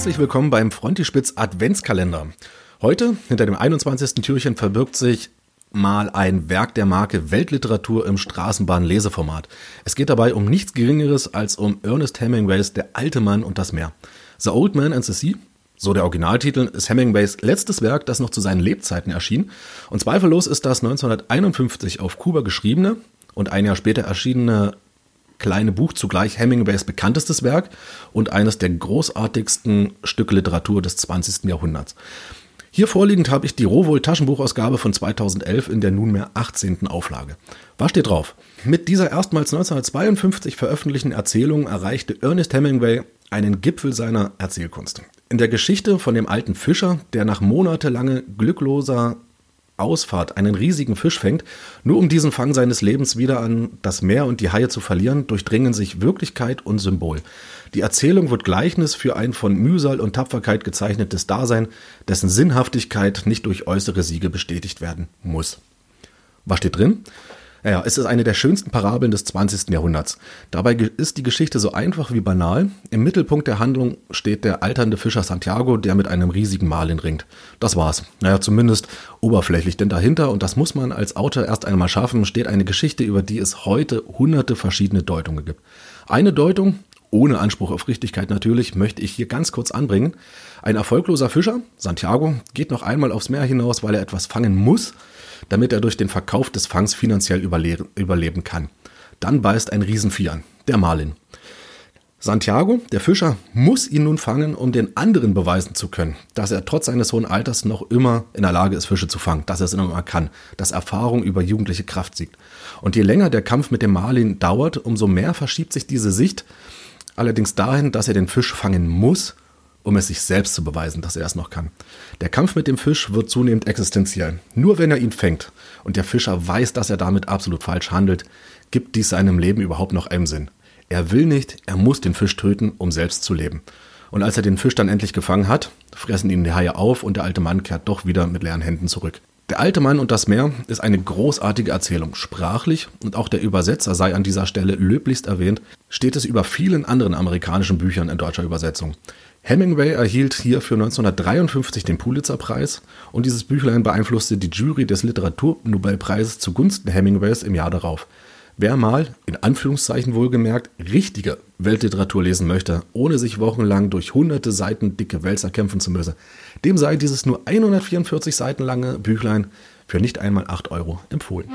Herzlich willkommen beim Frontispitz Adventskalender. Heute, hinter dem 21. Türchen, verbirgt sich mal ein Werk der Marke Weltliteratur im Straßenbahn-Leseformat. Es geht dabei um nichts Geringeres als um Ernest Hemingways Der alte Mann und das Meer. The Old Man and the Sea, so der Originaltitel, ist Hemingways letztes Werk, das noch zu seinen Lebzeiten erschien. Und zweifellos ist das 1951 auf Kuba geschriebene und ein Jahr später erschienene kleine Buch zugleich Hemingways bekanntestes Werk und eines der großartigsten Stücke Literatur des 20. Jahrhunderts. Hier vorliegend habe ich die Rowohl Taschenbuchausgabe von 2011 in der nunmehr 18. Auflage. Was steht drauf? Mit dieser erstmals 1952 veröffentlichten Erzählung erreichte Ernest Hemingway einen Gipfel seiner Erzählkunst. In der Geschichte von dem alten Fischer, der nach monatelanger glückloser Ausfahrt einen riesigen Fisch fängt, nur um diesen Fang seines Lebens wieder an das Meer und die Haie zu verlieren, durchdringen sich Wirklichkeit und Symbol. Die Erzählung wird Gleichnis für ein von Mühsal und Tapferkeit gezeichnetes Dasein, dessen Sinnhaftigkeit nicht durch äußere Siege bestätigt werden muss. Was steht drin? Ja, es ist eine der schönsten Parabeln des 20. Jahrhunderts. Dabei ist die Geschichte so einfach wie banal. Im Mittelpunkt der Handlung steht der alternde Fischer Santiago, der mit einem riesigen Marlin ringt. Das war's. Naja, zumindest oberflächlich, denn dahinter, und das muss man als Autor erst einmal schaffen, steht eine Geschichte, über die es heute hunderte verschiedene Deutungen gibt. Eine Deutung, ohne Anspruch auf Richtigkeit natürlich, möchte ich hier ganz kurz anbringen. Ein erfolgloser Fischer, Santiago, geht noch einmal aufs Meer hinaus, weil er etwas fangen muss – damit er durch den Verkauf des Fangs finanziell überle überleben kann. Dann beißt ein Riesenvieh an, der Marlin. Santiago, der Fischer, muss ihn nun fangen, um den anderen beweisen zu können, dass er trotz seines hohen Alters noch immer in der Lage ist, Fische zu fangen, dass er es immer kann, dass Erfahrung über jugendliche Kraft siegt. Und je länger der Kampf mit dem Marlin dauert, umso mehr verschiebt sich diese Sicht allerdings dahin, dass er den Fisch fangen muss um es sich selbst zu beweisen, dass er es noch kann. Der Kampf mit dem Fisch wird zunehmend existenziell. Nur wenn er ihn fängt und der Fischer weiß, dass er damit absolut falsch handelt, gibt dies seinem Leben überhaupt noch einen Sinn. Er will nicht, er muss den Fisch töten, um selbst zu leben. Und als er den Fisch dann endlich gefangen hat, fressen ihn die Haie auf und der alte Mann kehrt doch wieder mit leeren Händen zurück. Der alte Mann und das Meer ist eine großartige Erzählung. Sprachlich und auch der Übersetzer sei an dieser Stelle löblichst erwähnt, steht es über vielen anderen amerikanischen Büchern in deutscher Übersetzung. Hemingway erhielt hierfür 1953 den Pulitzerpreis und dieses Büchlein beeinflusste die Jury des Literaturnobelpreises zugunsten Hemingways im Jahr darauf. Wer mal, in Anführungszeichen wohlgemerkt, richtige Weltliteratur lesen möchte, ohne sich wochenlang durch hunderte Seiten dicke Wälzer kämpfen zu müssen, dem sei dieses nur 144 Seiten lange Büchlein für nicht einmal 8 Euro empfohlen.